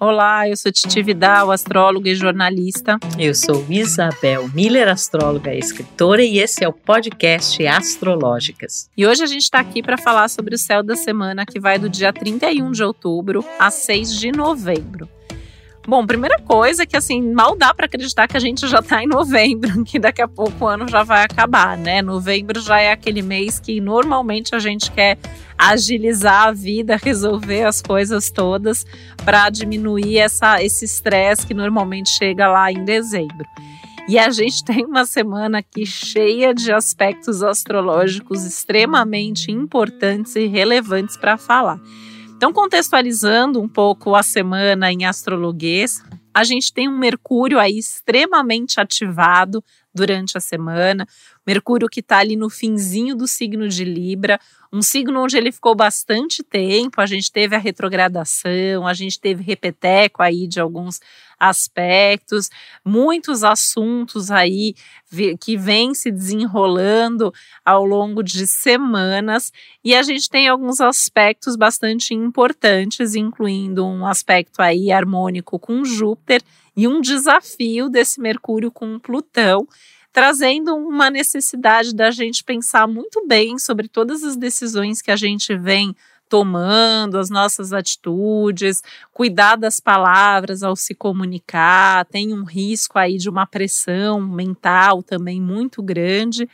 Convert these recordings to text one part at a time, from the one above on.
Olá, eu sou Titi Vidal, astróloga e jornalista. Eu sou Isabel Miller, astróloga e escritora, e esse é o podcast Astrológicas. E hoje a gente está aqui para falar sobre o céu da semana que vai do dia 31 de outubro a 6 de novembro. Bom, primeira coisa é que assim, mal dá para acreditar que a gente já está em novembro, que daqui a pouco o ano já vai acabar, né? Novembro já é aquele mês que normalmente a gente quer agilizar a vida, resolver as coisas todas para diminuir essa, esse estresse que normalmente chega lá em dezembro. E a gente tem uma semana aqui cheia de aspectos astrológicos extremamente importantes e relevantes para falar. Então, contextualizando um pouco a semana em astrologuês, a gente tem um Mercúrio aí extremamente ativado durante a semana. Mercúrio que está ali no finzinho do signo de Libra, um signo onde ele ficou bastante tempo. A gente teve a retrogradação, a gente teve repeteco aí de alguns aspectos, muitos assuntos aí que vêm se desenrolando ao longo de semanas, e a gente tem alguns aspectos bastante importantes, incluindo um aspecto aí harmônico com Júpiter e um desafio desse Mercúrio com Plutão trazendo uma necessidade da gente pensar muito bem sobre todas as decisões que a gente vem tomando, as nossas atitudes, cuidar das palavras ao se comunicar, tem um risco aí de uma pressão mental também muito grande.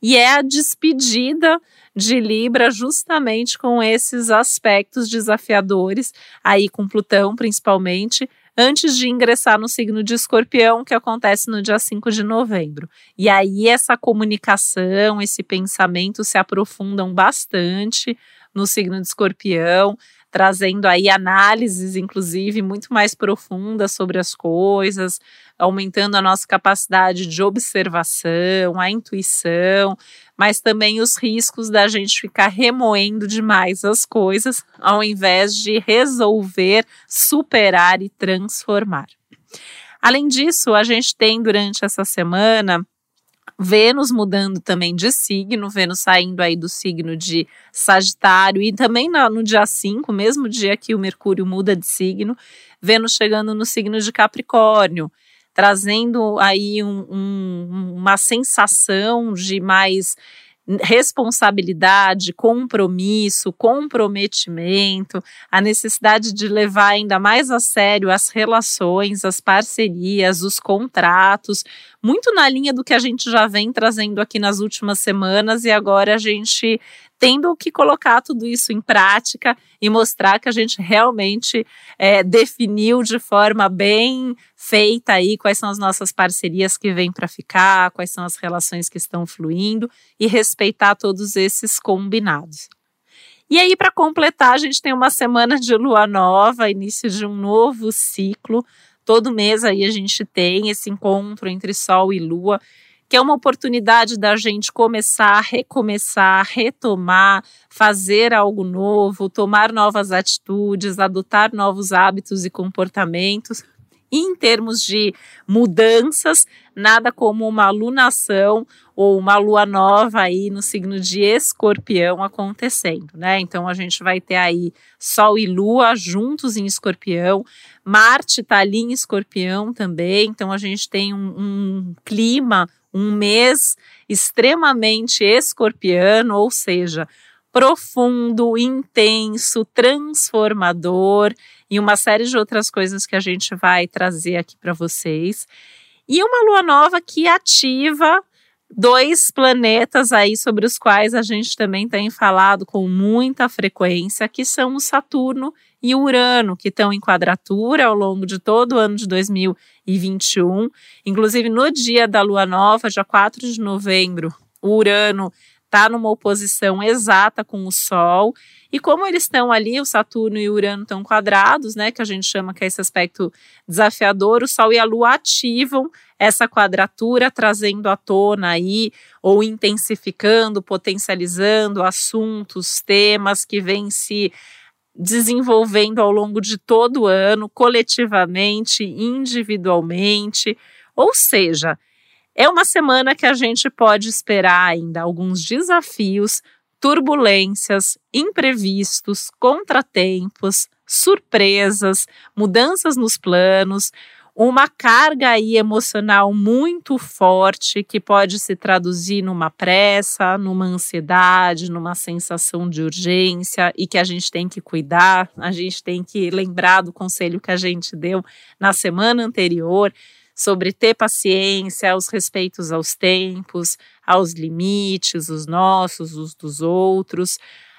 E é a despedida de Libra justamente com esses aspectos desafiadores, aí com Plutão principalmente, antes de ingressar no signo de Escorpião, que acontece no dia 5 de novembro. E aí essa comunicação, esse pensamento se aprofundam bastante no signo de Escorpião, trazendo aí análises, inclusive, muito mais profundas sobre as coisas, aumentando a nossa capacidade de observação, a intuição, mas também os riscos da gente ficar remoendo demais as coisas, ao invés de resolver, superar e transformar. Além disso, a gente tem durante essa semana Vênus mudando também de signo, Vênus saindo aí do signo de Sagitário e também no, no dia 5, mesmo dia que o Mercúrio muda de signo, Vênus chegando no signo de Capricórnio, trazendo aí um, um, uma sensação de mais responsabilidade, compromisso, comprometimento, a necessidade de levar ainda mais a sério as relações, as parcerias, os contratos, muito na linha do que a gente já vem trazendo aqui nas últimas semanas e agora a gente tendo que colocar tudo isso em prática e mostrar que a gente realmente é, definiu de forma bem feita aí quais são as nossas parcerias que vêm para ficar, quais são as relações que estão fluindo e respeitar todos esses combinados. E aí, para completar, a gente tem uma semana de lua nova, início de um novo ciclo. Todo mês aí a gente tem esse encontro entre Sol e Lua que é uma oportunidade da gente começar, recomeçar, retomar, fazer algo novo, tomar novas atitudes, adotar novos hábitos e comportamentos. Em termos de mudanças, nada como uma alunação ou uma lua nova aí no signo de escorpião acontecendo, né? Então a gente vai ter aí Sol e Lua juntos em escorpião, Marte tá ali em escorpião também, então a gente tem um, um clima um mês extremamente escorpiano, ou seja, profundo, intenso, transformador e uma série de outras coisas que a gente vai trazer aqui para vocês. E uma lua nova que ativa dois planetas aí sobre os quais a gente também tem falado com muita frequência, que são o Saturno e o Urano, que estão em quadratura ao longo de todo o ano de 2021. Inclusive, no dia da lua nova, dia 4 de novembro, o Urano está numa oposição exata com o Sol. E como eles estão ali, o Saturno e o Urano estão quadrados, né, que a gente chama que é esse aspecto desafiador, o Sol e a Lua ativam essa quadratura, trazendo à tona aí, ou intensificando, potencializando assuntos, temas que vêm se desenvolvendo ao longo de todo o ano, coletivamente, individualmente. Ou seja, é uma semana que a gente pode esperar ainda alguns desafios, turbulências, imprevistos, contratempos, surpresas, mudanças nos planos, uma carga aí emocional muito forte que pode se traduzir numa pressa, numa ansiedade, numa sensação de urgência e que a gente tem que cuidar, a gente tem que lembrar do conselho que a gente deu na semana anterior sobre ter paciência, os respeitos aos tempos, aos limites, os nossos, os dos outros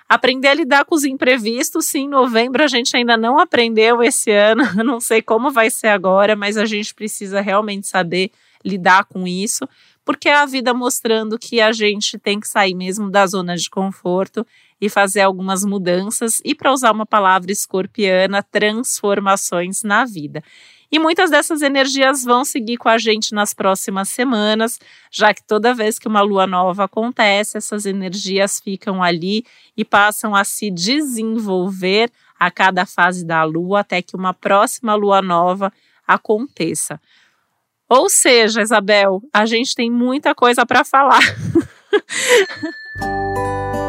aprender a lidar com os imprevistos. Sim, em novembro a gente ainda não aprendeu esse ano, não sei como vai ser agora, mas a gente precisa realmente saber lidar com isso, porque é a vida mostrando que a gente tem que sair mesmo da zona de conforto e fazer algumas mudanças e, para usar uma palavra escorpiana, transformações na vida. E muitas dessas energias vão seguir com a gente nas próximas semanas, já que toda vez que uma lua nova acontece, essas energias ficam ali e passam a se desenvolver a cada fase da lua até que uma próxima lua nova aconteça. Ou seja, Isabel, a gente tem muita coisa para falar.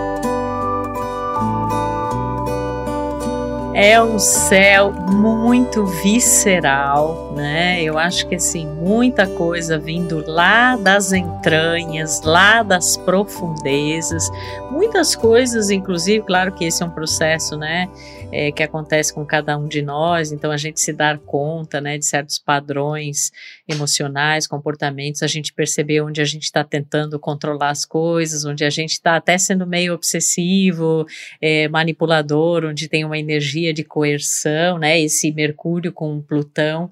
é um céu muito visceral, né? Eu acho que assim, muita coisa vindo lá das entranhas, lá das profundezas, muitas coisas, inclusive, claro que esse é um processo, né? É, que acontece com cada um de nós, então a gente se dar conta né, de certos padrões emocionais, comportamentos, a gente perceber onde a gente está tentando controlar as coisas, onde a gente está até sendo meio obsessivo, é, manipulador, onde tem uma energia de coerção, né, esse Mercúrio com Plutão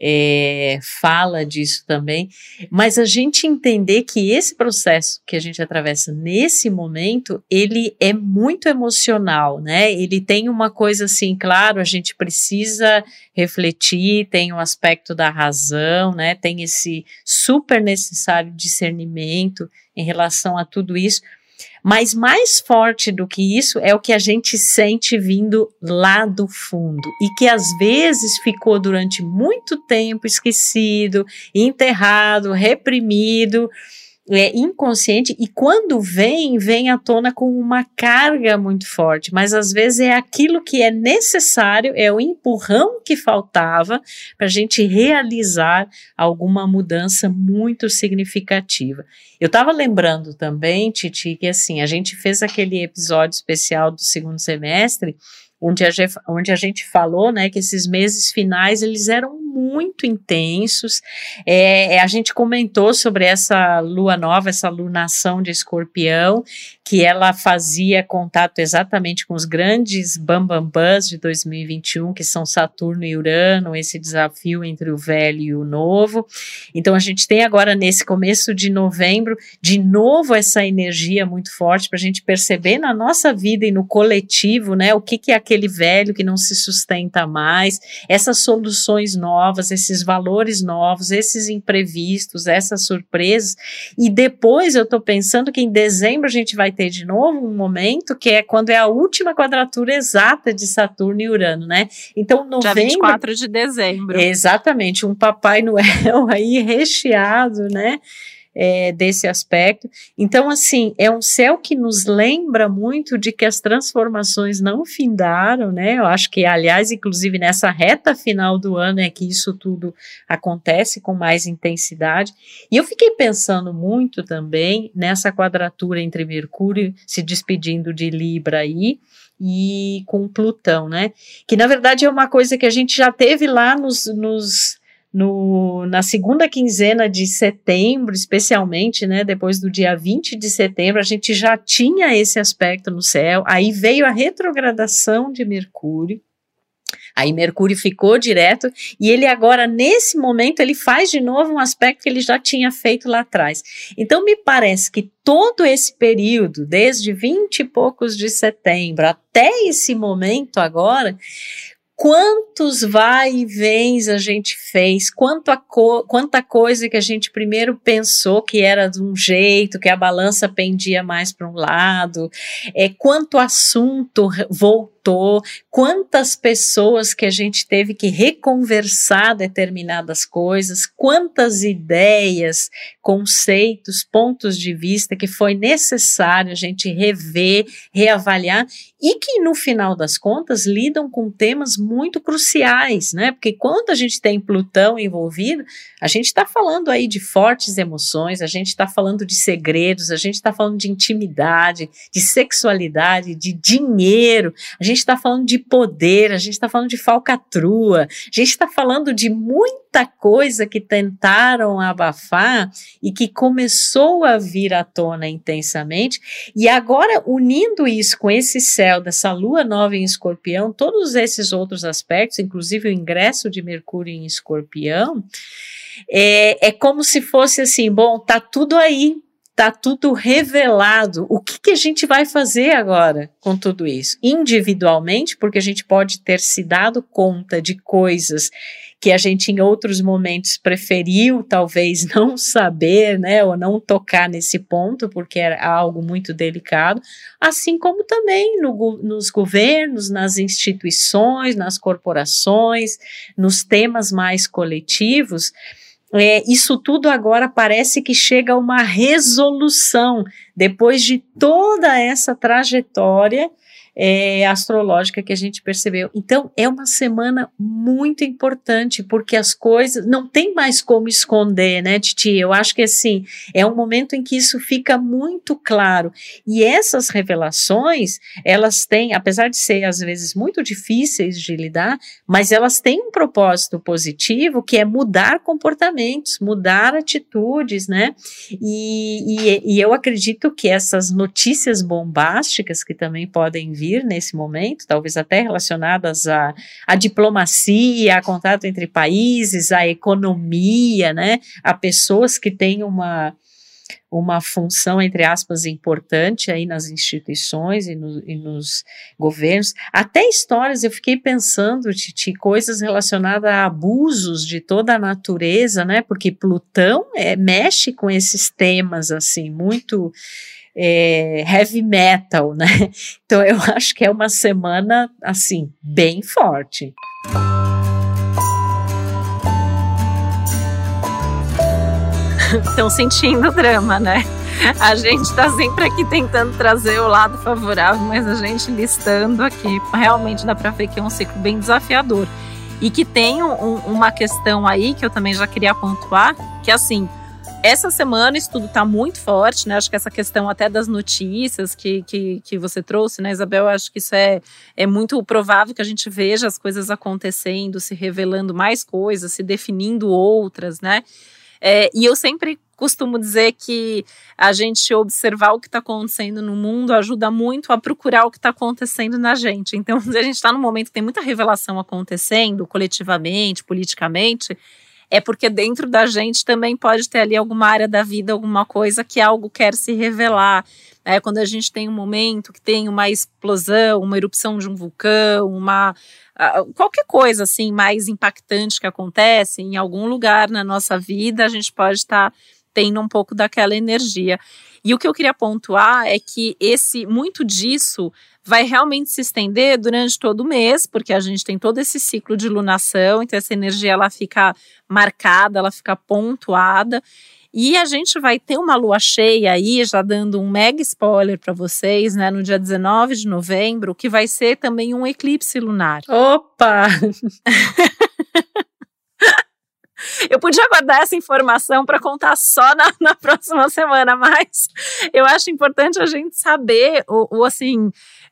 é, fala disso também, mas a gente entender que esse processo que a gente atravessa nesse momento, ele é muito emocional, né? Ele tem uma coisa assim, claro, a gente precisa refletir, tem o um aspecto da razão, né? Tem esse super necessário discernimento em relação a tudo isso, mas mais forte do que isso é o que a gente sente vindo lá do fundo e que às vezes ficou durante muito tempo esquecido, enterrado, reprimido é inconsciente e quando vem, vem à tona com uma carga muito forte, mas às vezes é aquilo que é necessário, é o empurrão que faltava para a gente realizar alguma mudança muito significativa. Eu estava lembrando também, Titi, que assim, a gente fez aquele episódio especial do segundo semestre onde a, onde a gente falou, né, que esses meses finais eles eram muito intensos. É, é, a gente comentou sobre essa lua nova, essa lunação de escorpião, que ela fazia contato exatamente com os grandes bambambãs de 2021, que são Saturno e Urano, esse desafio entre o velho e o novo. Então a gente tem agora nesse começo de novembro, de novo essa energia muito forte para a gente perceber na nossa vida e no coletivo, né, o que, que é aquele velho que não se sustenta mais, essas soluções novas, esses valores novos, esses imprevistos, essas surpresas. E depois eu estou pensando que em dezembro a gente vai ter de novo um momento que é quando é a última quadratura exata de Saturno e Urano, né? Então, novembro. Dia 24 de dezembro. Exatamente, um Papai Noel aí recheado, né? É, desse aspecto. Então, assim, é um céu que nos lembra muito de que as transformações não findaram, né? Eu acho que, aliás, inclusive nessa reta final do ano é que isso tudo acontece com mais intensidade. E eu fiquei pensando muito também nessa quadratura entre Mercúrio se despedindo de Libra aí e com Plutão, né? Que na verdade é uma coisa que a gente já teve lá nos, nos no, na segunda quinzena de setembro, especialmente, né, depois do dia 20 de setembro, a gente já tinha esse aspecto no céu, aí veio a retrogradação de Mercúrio, Aí Mercúrio ficou direto e ele agora, nesse momento, ele faz de novo um aspecto que ele já tinha feito lá atrás. Então, me parece que todo esse período, desde 20 e poucos de setembro até esse momento agora, quantos vai e vens a gente fez, quanto co quanta coisa que a gente primeiro pensou que era de um jeito, que a balança pendia mais para um lado, é, quanto assunto voltou voltou, quantas pessoas que a gente teve que reconversar determinadas coisas, quantas ideias, conceitos, pontos de vista que foi necessário a gente rever, reavaliar e que no final das contas lidam com temas muito cruciais, né? Porque quando a gente tem Plutão envolvido, a gente está falando aí de fortes emoções, a gente está falando de segredos, a gente está falando de intimidade, de sexualidade, de dinheiro, a gente está falando de poder, a gente está falando de falcatrua, a gente está falando de muita coisa que tentaram abafar e que começou a vir à tona intensamente, e agora unindo isso com esse céu dessa lua nova em escorpião, todos esses outros aspectos, inclusive o ingresso de Mercúrio em escorpião, é, é como se fosse assim: bom, tá tudo aí, Está tudo revelado. O que, que a gente vai fazer agora com tudo isso? Individualmente, porque a gente pode ter se dado conta de coisas que a gente em outros momentos preferiu talvez não saber, né, ou não tocar nesse ponto, porque era algo muito delicado, assim como também no, nos governos, nas instituições, nas corporações, nos temas mais coletivos é, isso tudo agora parece que chega a uma resolução. Depois de toda essa trajetória é, astrológica que a gente percebeu. Então, é uma semana muito importante, porque as coisas não tem mais como esconder, né, Titi? Eu acho que assim, é um momento em que isso fica muito claro. E essas revelações, elas têm, apesar de ser às vezes muito difíceis de lidar, mas elas têm um propósito positivo que é mudar comportamentos, mudar atitudes, né? E, e, e eu acredito que essas notícias bombásticas que também podem vir nesse momento, talvez até relacionadas à, à diplomacia, a contato entre países, à economia, né, a pessoas que têm uma, uma função, entre aspas, importante aí nas instituições e, no, e, nos governos. Até histórias, eu fiquei pensando, Titi, coisas relacionadas a abusos de toda a natureza, né? Porque Plutão é, mexe com esses temas, assim, muito é, heavy metal, né? Então eu acho que é uma semana assim bem forte. Estão sentindo drama, né? A gente está sempre aqui tentando trazer o lado favorável, mas a gente listando aqui, realmente dá para ver que é um ciclo bem desafiador. E que tem um, uma questão aí que eu também já queria pontuar, que assim, essa semana isso tudo está muito forte, né? Acho que essa questão até das notícias que, que, que você trouxe, né, Isabel? Acho que isso é, é muito provável que a gente veja as coisas acontecendo, se revelando mais coisas, se definindo outras, né? É, e eu sempre costumo dizer que a gente observar o que está acontecendo no mundo ajuda muito a procurar o que está acontecendo na gente. Então, a gente está num momento que tem muita revelação acontecendo, coletivamente, politicamente, é porque dentro da gente também pode ter ali alguma área da vida, alguma coisa que algo quer se revelar. É, quando a gente tem um momento que tem uma explosão, uma erupção de um vulcão, uma qualquer coisa assim mais impactante que acontece em algum lugar na nossa vida, a gente pode estar tá tendo um pouco daquela energia. E o que eu queria pontuar é que esse muito disso vai realmente se estender durante todo o mês, porque a gente tem todo esse ciclo de lunação, então essa energia ela fica marcada, ela fica pontuada. E a gente vai ter uma lua cheia aí, já dando um mega spoiler para vocês, né, no dia 19 de novembro, que vai ser também um eclipse lunar. Opa! Eu podia guardar essa informação para contar só na, na, próxima semana, mas eu acho importante a gente saber o, assim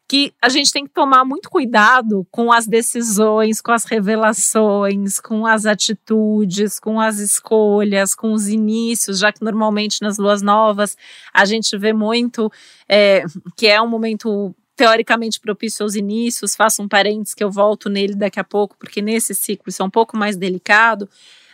que a gente tem que tomar muito cuidado com as decisões, com as revelações, com as atitudes, com as escolhas, com os inícios, já que normalmente nas luas novas a gente vê muito é, que é um momento teoricamente propício aos inícios. Faço um parênteses que eu volto nele daqui a pouco, porque nesse ciclo isso é um pouco mais delicado.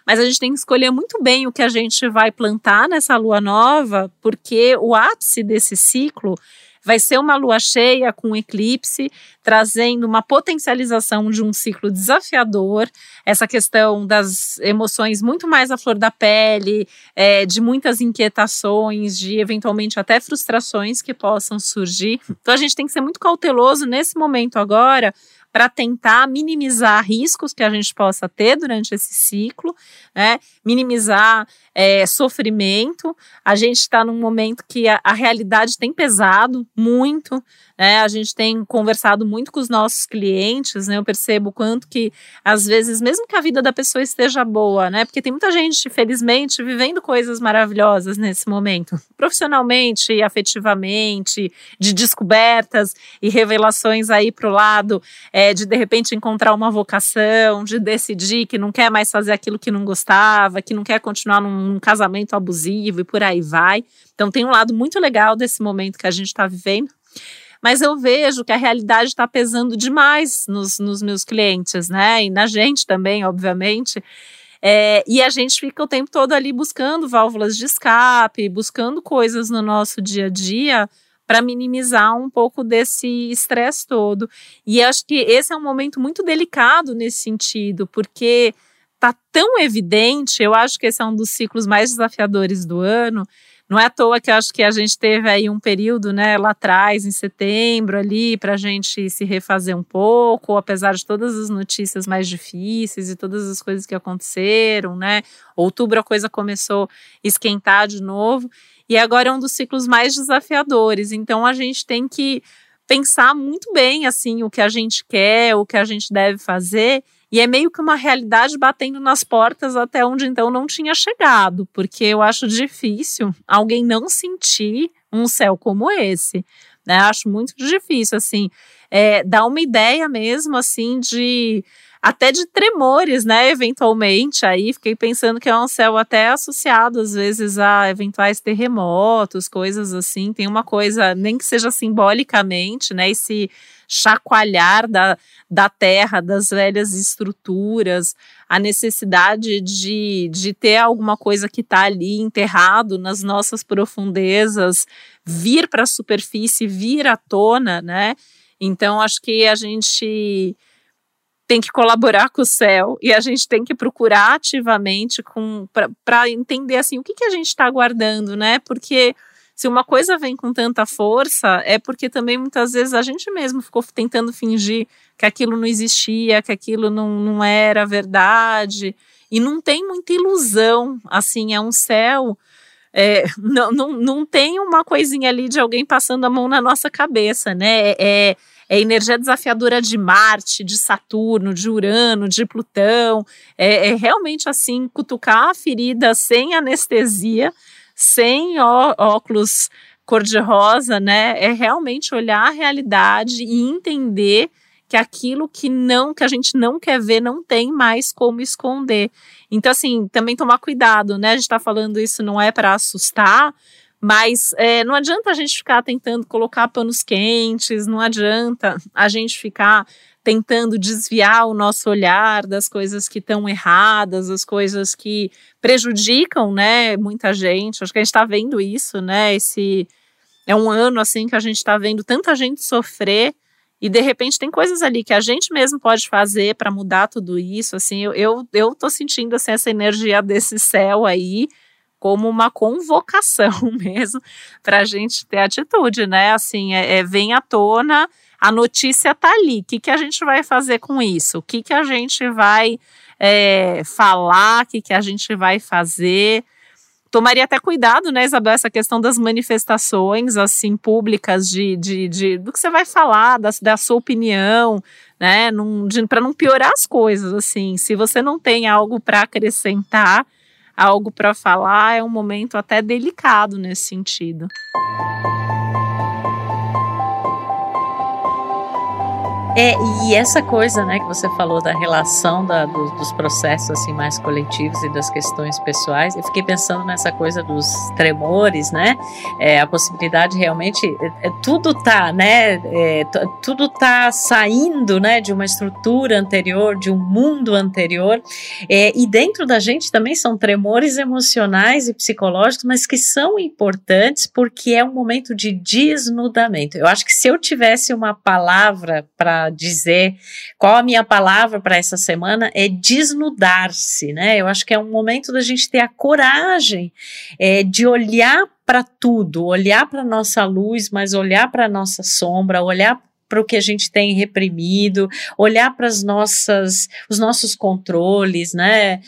Mas a gente tem que escolher muito bem o que a gente vai plantar nessa lua nova, porque o ápice desse ciclo vai ser uma lua cheia com eclipse, trazendo uma potencialização de um ciclo desafiador, essa questão das emoções muito mais à flor da pele, é, de muitas inquietações, de eventualmente até frustrações que possam surgir. Então a gente tem que ser muito cauteloso nesse momento agora para tentar minimizar riscos que a gente possa ter durante esse ciclo, né? minimizar é, sofrimento. A gente está num momento que a, a, realidade tem pesado muito, né? A gente tem conversado muito com os nossos clientes, né? Eu percebo quanto que, às vezes, mesmo que a vida da pessoa esteja boa, né? Porque tem muita gente, felizmente, vivendo coisas maravilhosas nesse momento, profissionalmente, afetivamente, de descobertas e revelações aí para o lado é, de de repente encontrar uma vocação, de decidir que não quer mais fazer aquilo que não gostava, que não quer continuar num, num casamento abusivo e por aí vai. Então tem um lado muito legal desse momento que a gente está vivendo mas eu vejo que a realidade está pesando demais nos, nos, meus clientes, né? E na gente também, obviamente. É, e a gente fica o tempo todo ali buscando válvulas de escape, buscando coisas no nosso dia a dia para minimizar um pouco desse estresse todo. E acho que esse é um momento muito delicado nesse sentido, porque tá tão evidente, eu acho que esse é um dos ciclos mais desafiadores do ano. Não é à toa que acho que a gente teve aí um período, né, lá atrás, em setembro, ali, para a gente se refazer um pouco, apesar de todas as notícias mais difíceis e todas as coisas que aconteceram, né? Outubro a coisa começou a esquentar de novo. E agora é um dos ciclos mais desafiadores. Então a gente tem que pensar muito bem assim o que a gente quer, o que a gente deve fazer. E é meio que uma realidade batendo nas portas até onde então não tinha chegado, porque eu acho difícil alguém não sentir um céu como esse. Né? Acho muito difícil, assim, é, dar uma ideia mesmo, assim, de até de tremores, né? Eventualmente, aí fiquei pensando que é um céu até associado às vezes a eventuais terremotos, coisas assim. Tem uma coisa, nem que seja simbolicamente, né? Esse chacoalhar da, da terra, das velhas estruturas, a necessidade de, de ter alguma coisa que está ali enterrado nas nossas profundezas, vir para a superfície, vir à tona, né? Então, acho que a gente tem que colaborar com o céu e a gente tem que procurar ativamente para entender assim o que, que a gente está aguardando, né? Porque se uma coisa vem com tanta força, é porque também muitas vezes a gente mesmo ficou tentando fingir que aquilo não existia, que aquilo não, não era verdade. E não tem muita ilusão, assim, é um céu. É, não, não, não tem uma coisinha ali de alguém passando a mão na nossa cabeça, né? É, é energia desafiadora de Marte, de Saturno, de Urano, de Plutão. É, é realmente assim, cutucar a ferida sem anestesia, sem ó, óculos cor-de-rosa, né? É realmente olhar a realidade e entender que aquilo que não, que a gente não quer ver, não tem mais como esconder. Então, assim, também tomar cuidado, né? A gente está falando isso não é para assustar, mas é, não adianta a gente ficar tentando colocar panos quentes, não adianta a gente ficar tentando desviar o nosso olhar das coisas que estão erradas, as coisas que prejudicam, né, muita gente. Acho que a gente está vendo isso, né? Esse é um ano assim que a gente está vendo tanta gente sofrer e de repente tem coisas ali que a gente mesmo pode fazer para mudar tudo isso. Assim, eu, eu, eu tô sentindo assim, essa energia desse céu aí como uma convocação mesmo para a gente ter atitude, né? Assim, é, é, vem à tona, a notícia tá ali. O que, que a gente vai fazer com isso? O que, que a gente vai é, falar? O que, que a gente vai fazer? Tomaria até cuidado, né, Isabel, essa questão das manifestações, assim, públicas de, de, de do que você vai falar, da, da sua opinião, né, para não piorar as coisas, assim. Se você não tem algo para acrescentar, algo para falar, é um momento até delicado nesse sentido. É, e essa coisa, né, que você falou da relação da, do, dos processos assim mais coletivos e das questões pessoais, eu fiquei pensando nessa coisa dos tremores, né? É, a possibilidade realmente, é, é tudo tá, né? É, tudo tá saindo, né, de uma estrutura anterior, de um mundo anterior, é, e dentro da gente também são tremores emocionais e psicológicos, mas que são importantes porque é um momento de desnudamento. Eu acho que se eu tivesse uma palavra para dizer qual a minha palavra para essa semana é desnudar-se, né? Eu acho que é um momento da gente ter a coragem é, de olhar para tudo, olhar para nossa luz, mas olhar para nossa sombra, olhar para o que a gente tem reprimido, olhar para as nossas, os nossos controles, né?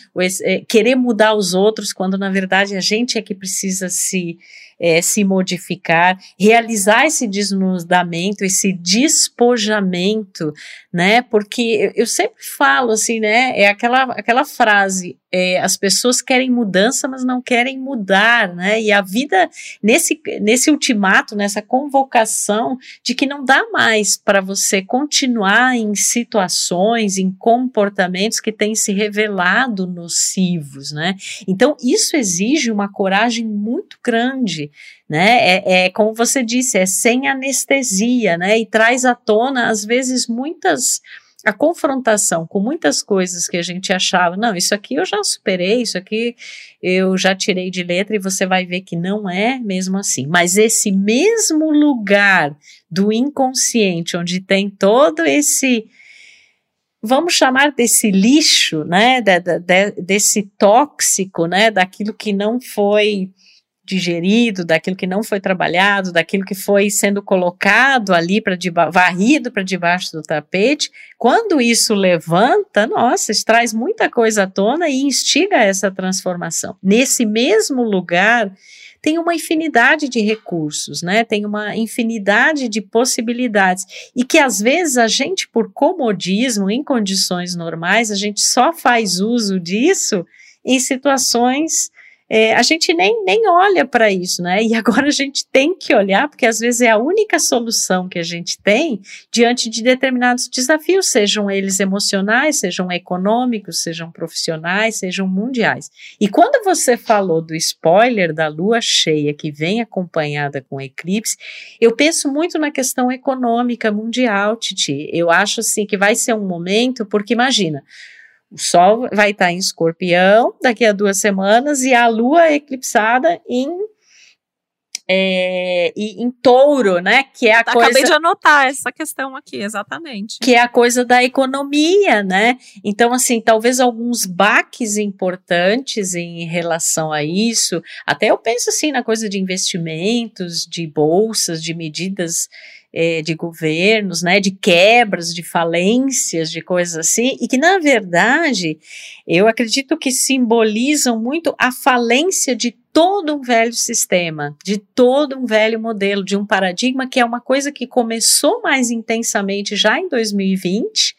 É, querer mudar os outros quando na verdade a gente é que precisa se é, se modificar, realizar esse desnudamento, esse despojamento, né? Porque eu sempre falo assim, né? É aquela, aquela frase: é, as pessoas querem mudança, mas não querem mudar, né? E a vida, nesse, nesse ultimato, nessa convocação de que não dá mais para você continuar em situações, em comportamentos que têm se revelado nocivos, né? Então, isso exige uma coragem muito grande né? É, é, como você disse, é sem anestesia, né? E traz à tona, às vezes, muitas a confrontação com muitas coisas que a gente achava, não, isso aqui eu já superei, isso aqui eu já tirei de letra e você vai ver que não é mesmo assim. Mas esse mesmo lugar do inconsciente, onde tem todo esse vamos chamar desse lixo, né, de, de, desse tóxico, né, daquilo que não foi digerido, daquilo que não foi trabalhado, daquilo que foi sendo colocado ali para varrido para debaixo do tapete, quando isso levanta, nossa, isso traz muita coisa à tona e instiga essa transformação. Nesse mesmo lugar tem uma infinidade de recursos, né? Tem uma infinidade de possibilidades e que às vezes a gente por comodismo em condições normais, a gente só faz uso disso em situações é, a gente nem, nem olha para isso, né? E agora a gente tem que olhar, porque às vezes é a única solução que a gente tem diante de determinados desafios, sejam eles emocionais, sejam econômicos, sejam profissionais, sejam mundiais. E quando você falou do spoiler da lua cheia que vem acompanhada com eclipse, eu penso muito na questão econômica mundial, Titi. Eu acho assim que vai ser um momento, porque imagina, o Sol vai estar em escorpião daqui a duas semanas e a Lua eclipsada em é, e em touro, né? Que é a Acabei coisa. de anotar essa questão aqui, exatamente. Que é a coisa da economia, né? Então, assim, talvez alguns baques importantes em relação a isso. Até eu penso assim na coisa de investimentos, de bolsas, de medidas é, de governos, né, de quebras, de falências, de coisas assim, e que, na verdade, eu acredito que simbolizam muito a falência de todo um velho sistema, de todo um velho modelo, de um paradigma que é uma coisa que começou mais intensamente já em 2020,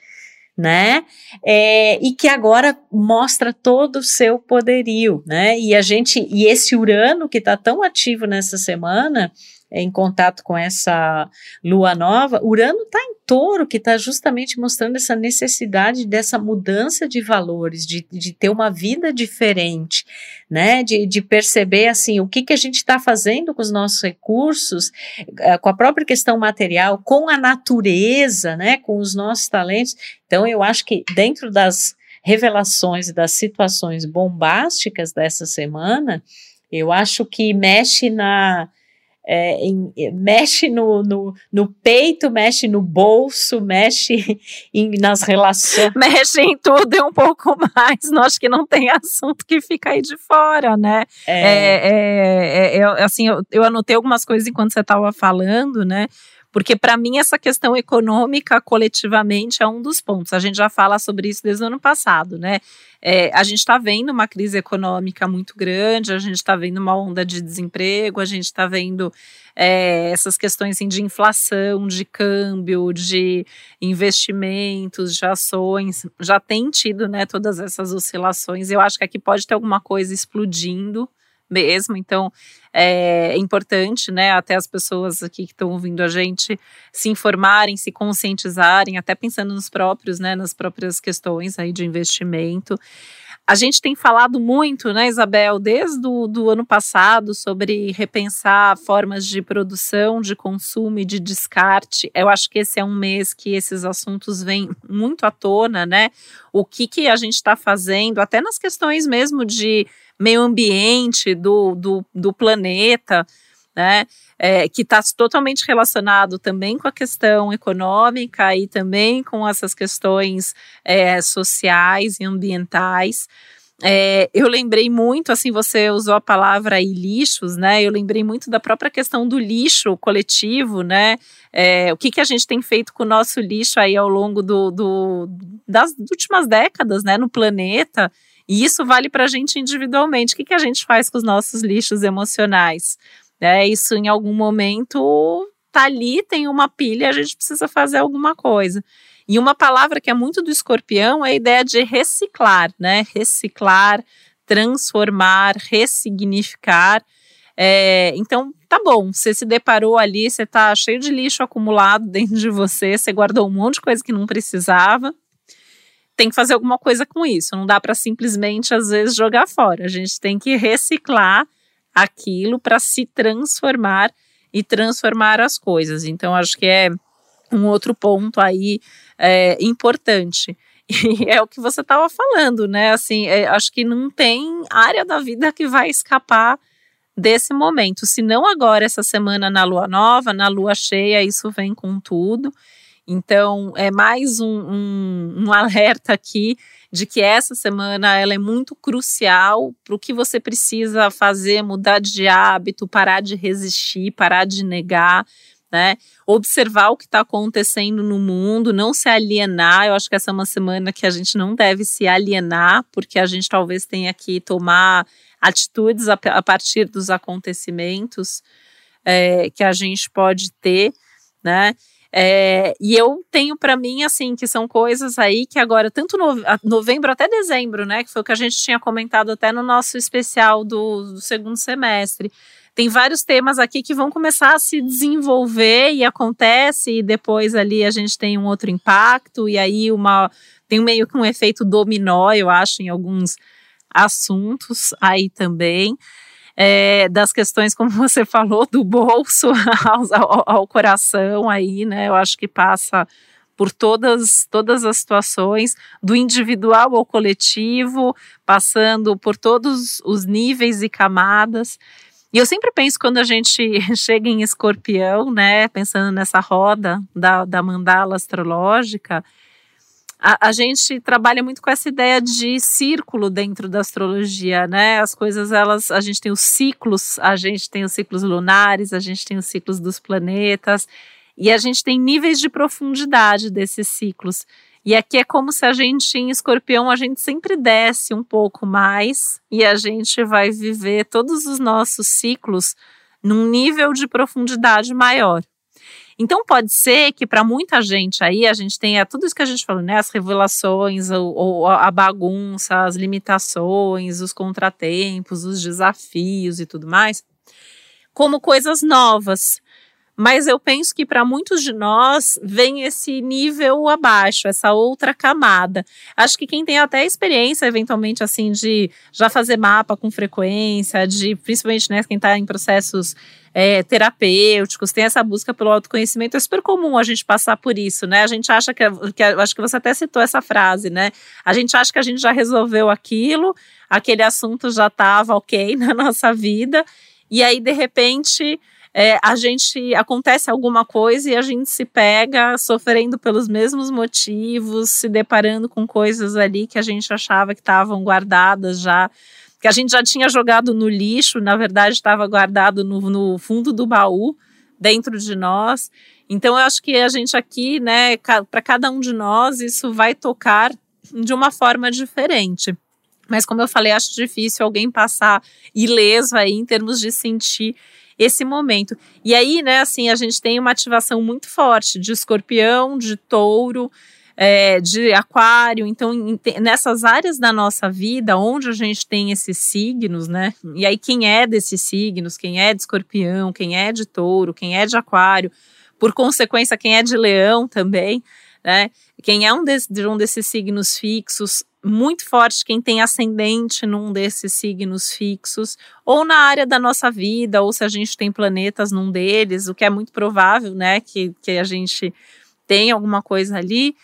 né? É, e que agora mostra todo o seu poderio, né? E a gente, e esse Urano que está tão ativo nessa semana, em contato com essa lua nova, Urano está em touro, que está justamente mostrando essa necessidade dessa mudança de valores, de, de ter uma vida diferente, né? De, de perceber assim o que, que a gente está fazendo com os nossos recursos, uh, com a própria questão material, com a natureza, né? Com os nossos talentos. Então, eu acho que dentro das revelações e das situações bombásticas dessa semana, eu acho que mexe na é, em, mexe no, no, no, peito, mexe no bolso, mexe em, nas relações. Mexe em tudo e um pouco mais. Não acho que não tem assunto que fica aí de fora, né? É. é, é, é, é assim, eu, eu anotei algumas coisas enquanto você estava falando, né? Porque, para mim, essa questão econômica coletivamente é um dos pontos. A gente já fala sobre isso desde o ano passado, né? É, a gente está vendo uma crise econômica muito grande, a gente está vendo uma onda de desemprego, a gente está vendo é, essas questões assim, de inflação, de câmbio, de investimentos, de ações. Já tem tido né, todas essas oscilações. Eu acho que aqui pode ter alguma coisa explodindo mesmo. Então, é importante, né, até as pessoas aqui que estão ouvindo a gente se informarem, se conscientizarem, até pensando nos próprios, né, nas próprias questões aí de investimento. A gente tem falado muito, né, Isabel, desde o do ano passado, sobre repensar formas de produção, de consumo e de descarte. Eu acho que esse é um mês que esses assuntos vêm muito à tona, né? O que, que a gente está fazendo, até nas questões mesmo de meio ambiente, do, do, do planeta, né? É, que está totalmente relacionado também com a questão econômica e também com essas questões é, sociais e ambientais. É, eu lembrei muito, assim, você usou a palavra aí lixos, né? Eu lembrei muito da própria questão do lixo coletivo, né? É, o que, que a gente tem feito com o nosso lixo aí ao longo do, do das últimas décadas, né? No planeta. E isso vale para a gente individualmente. O que, que a gente faz com os nossos lixos emocionais? É, isso em algum momento tá ali, tem uma pilha, a gente precisa fazer alguma coisa. E uma palavra que é muito do escorpião é a ideia de reciclar, né? Reciclar, transformar, ressignificar. É, então, tá bom, você se deparou ali, você tá cheio de lixo acumulado dentro de você, você guardou um monte de coisa que não precisava. Tem que fazer alguma coisa com isso, não dá para simplesmente, às vezes, jogar fora. A gente tem que reciclar aquilo para se transformar e transformar as coisas. Então, acho que é um outro ponto aí é, importante. E é o que você estava falando, né? Assim, é, acho que não tem área da vida que vai escapar desse momento. Se não agora, essa semana na lua nova, na lua cheia, isso vem com tudo. Então, é mais um, um, um alerta aqui de que essa semana ela é muito crucial para o que você precisa fazer, mudar de hábito, parar de resistir, parar de negar, né? Observar o que está acontecendo no mundo, não se alienar. Eu acho que essa é uma semana que a gente não deve se alienar, porque a gente talvez tenha que tomar atitudes a, a partir dos acontecimentos é, que a gente pode ter, né? É, e eu tenho para mim, assim, que são coisas aí que agora, tanto no, novembro até dezembro, né, que foi o que a gente tinha comentado até no nosso especial do, do segundo semestre, tem vários temas aqui que vão começar a se desenvolver e acontece, e depois ali a gente tem um outro impacto, e aí uma tem meio que um efeito dominó, eu acho, em alguns assuntos aí também é, das questões, como você falou, do bolso ao, ao, coração aí, né? Eu acho que passa por todas, todas as situações, do individual ao coletivo, passando por todos os níveis e camadas. E eu sempre penso quando a gente chega em escorpião, né, pensando nessa roda da, da mandala astrológica, a, a, gente trabalha muito com essa ideia de círculo dentro da astrologia, né? As coisas, elas, a gente tem os ciclos, a gente tem os ciclos lunares, a gente tem os ciclos dos planetas, e a gente tem níveis de profundidade desses ciclos. E aqui é como se a gente, em escorpião, a gente sempre desce um pouco mais e a gente vai viver todos os nossos ciclos num nível de profundidade maior. Então pode ser que para muita gente aí a gente tenha tudo isso que a gente falou, né? As revelações, ou, ou a bagunça, as limitações, os contratempos, os desafios e tudo mais, como coisas novas. Mas eu penso que para muitos de nós vem esse nível abaixo, essa outra camada. Acho que quem tem até experiência, eventualmente, assim, de já fazer mapa com frequência, de principalmente né, quem está em processos é, terapêuticos, tem essa busca pelo autoconhecimento, é super comum a gente passar por isso, né? A gente acha que, que acho que você até citou essa frase, né? A gente acha que a gente já resolveu aquilo, aquele assunto já estava ok na nossa vida, e aí, de repente é, a gente acontece alguma coisa e a gente se pega sofrendo pelos mesmos motivos, se deparando com coisas ali que a gente achava que estavam guardadas já, que a gente já tinha jogado no lixo, na verdade estava guardado no, no fundo do baú dentro de nós. Então eu acho que a gente aqui, né, para cada um de nós, isso vai tocar de uma forma diferente. Mas como eu falei, acho difícil alguém passar ileso aí em termos de sentir esse momento. E aí, né, assim, a gente tem uma ativação muito forte de escorpião, de touro, é, de aquário. Então, nessas áreas da nossa vida, onde a gente tem esses signos, né? E aí, quem é desses signos, quem é de escorpião, quem é de touro, quem é de aquário, por consequência, quem é de leão também, né? Quem é um, desse, de um desses signos fixos, muito forte quem tem ascendente num desses signos fixos, ou na área da nossa vida, ou se a gente tem planetas num deles, o que é muito provável, né, que, que a gente tem alguma coisa ali,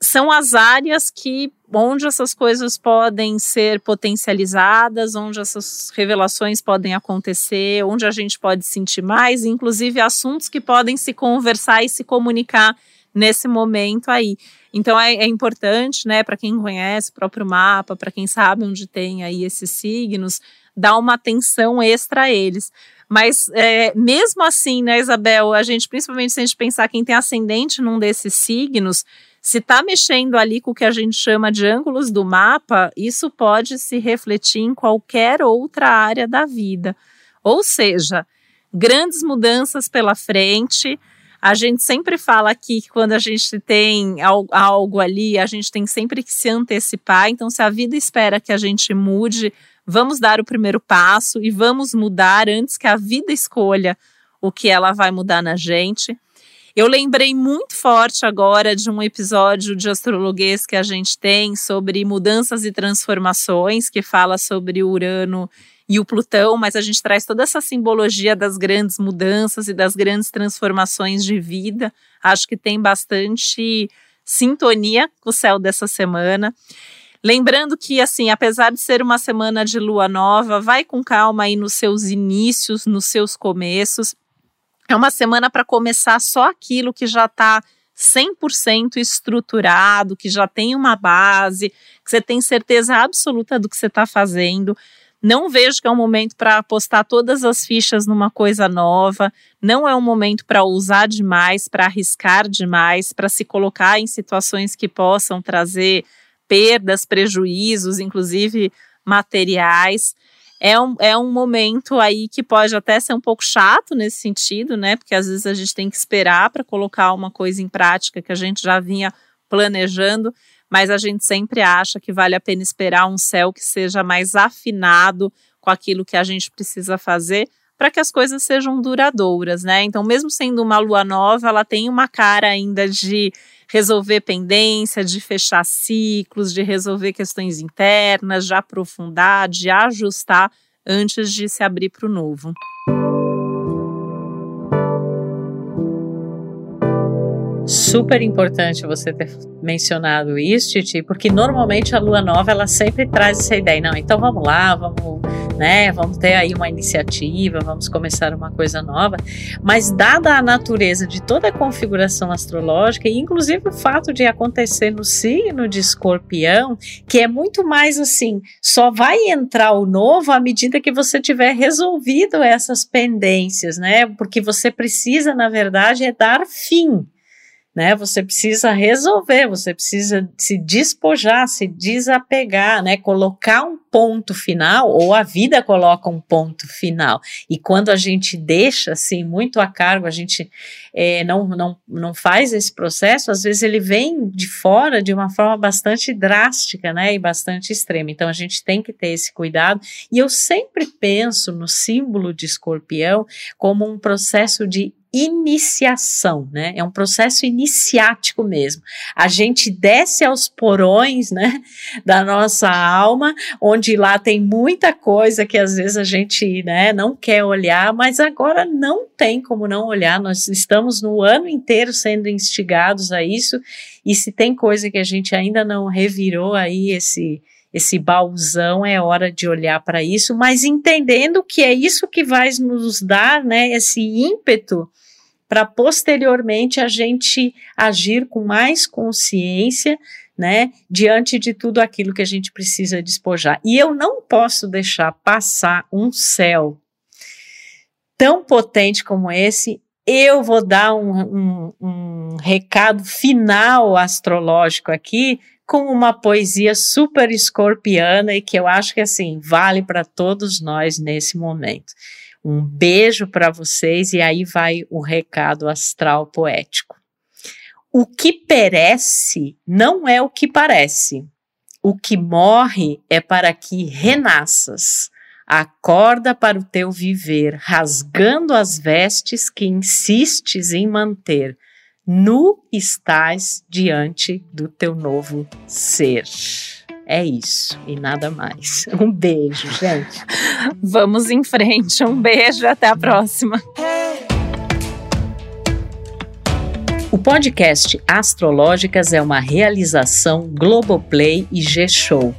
são as áreas que onde essas coisas podem ser potencializadas, onde essas revelações podem acontecer, onde a gente pode sentir mais, inclusive assuntos que podem se conversar e se comunicar nesse momento aí. Então é, é importante, né, para quem conhece o próprio mapa, para quem sabe onde tem aí esses signos, dar uma atenção extra a eles. Mas é, mesmo assim, né, Isabel, a gente, principalmente se a gente pensar quem tem ascendente num desses signos, se está mexendo ali com o que a gente chama de ângulos do mapa, isso pode se refletir em qualquer outra área da vida. Ou seja, grandes mudanças pela frente, a gente sempre fala aqui que quando a gente tem algo ali, a gente tem sempre que se antecipar. Então, se a vida espera que a gente mude, vamos dar o primeiro passo e vamos mudar antes que a vida escolha o que ela vai mudar na gente. Eu lembrei muito forte agora de um episódio de astrologuês que a gente tem sobre mudanças e transformações, que fala sobre Urano e o Plutão, mas a gente traz toda essa simbologia das grandes mudanças e das grandes transformações de vida. Acho que tem bastante sintonia com o céu dessa semana. Lembrando que, assim, apesar de ser uma semana de lua nova, vai com calma aí nos seus inícios, nos seus começos. É uma semana para começar só aquilo que já está 100% estruturado, que já tem uma base, que você tem certeza absoluta do que você está fazendo. Não vejo que é um momento para apostar todas as fichas numa coisa nova. Não é um momento para usar demais, para arriscar demais, para se colocar em situações que possam trazer perdas, prejuízos, inclusive materiais. É um, é um momento aí que pode até ser um pouco chato nesse sentido, né? Porque às vezes a gente tem que esperar para colocar uma coisa em prática que a gente já vinha planejando mas a gente sempre acha que vale a pena esperar um céu que seja mais afinado com aquilo que a gente precisa fazer para que as coisas sejam duradouras, né? Então, mesmo sendo uma lua nova, ela tem uma cara ainda de resolver pendência, de fechar ciclos, de resolver questões internas, de aprofundar, de ajustar antes de se abrir para o novo. Super importante você ter mencionado isso, Titi, porque normalmente a lua nova ela sempre traz essa ideia, não, então vamos lá, vamos, né, vamos ter aí uma iniciativa, vamos começar uma coisa nova, mas dada a natureza de toda a configuração astrológica e inclusive o fato de acontecer no signo de Escorpião, que é muito mais assim, só vai entrar o novo à medida que você tiver resolvido essas pendências, né? Porque você precisa, na verdade, é dar fim né? Você precisa resolver, você precisa se despojar, se desapegar, né? Colocar um ponto final, ou a vida coloca um ponto final. E quando a gente deixa assim muito a cargo, a gente é, não, não, não faz esse processo, às vezes ele vem de fora de uma forma bastante drástica, né? E bastante extrema. Então a gente tem que ter esse cuidado. E eu sempre penso no símbolo de escorpião como um processo de iniciação, né? É um processo iniciático mesmo. A gente desce aos porões, né, da nossa alma, onde lá tem muita coisa que às vezes a gente, né, não quer olhar, mas agora não tem como não olhar. Nós estamos no ano inteiro sendo instigados a isso, e se tem coisa que a gente ainda não revirou aí esse esse baúzão, é hora de olhar para isso, mas entendendo que é isso que vai nos dar, né, esse ímpeto para posteriormente a gente agir com mais consciência, né, diante de tudo aquilo que a gente precisa despojar. E eu não posso deixar passar um céu tão potente como esse. Eu vou dar um, um, um recado final astrológico aqui com uma poesia super escorpiana e que eu acho que assim vale para todos nós nesse momento. Um beijo para vocês e aí vai o recado astral poético. O que perece não é o que parece. O que morre é para que renasças. Acorda para o teu viver, rasgando as vestes que insistes em manter. Nu estás diante do teu novo ser. É isso e nada mais. Um beijo, gente. Vamos em frente. Um beijo, até a próxima. O podcast Astrológicas é uma realização Globoplay e G-Show.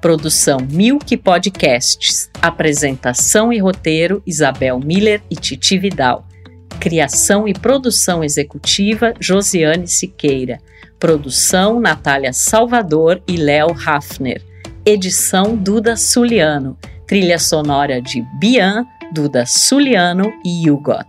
Produção Milk Podcasts. Apresentação e roteiro Isabel Miller e Titi Vidal. Criação e produção executiva Josiane Siqueira. Produção Natália Salvador e Léo Hafner. Edição Duda Suliano. Trilha sonora de Bian, Duda Suliano e Hugot.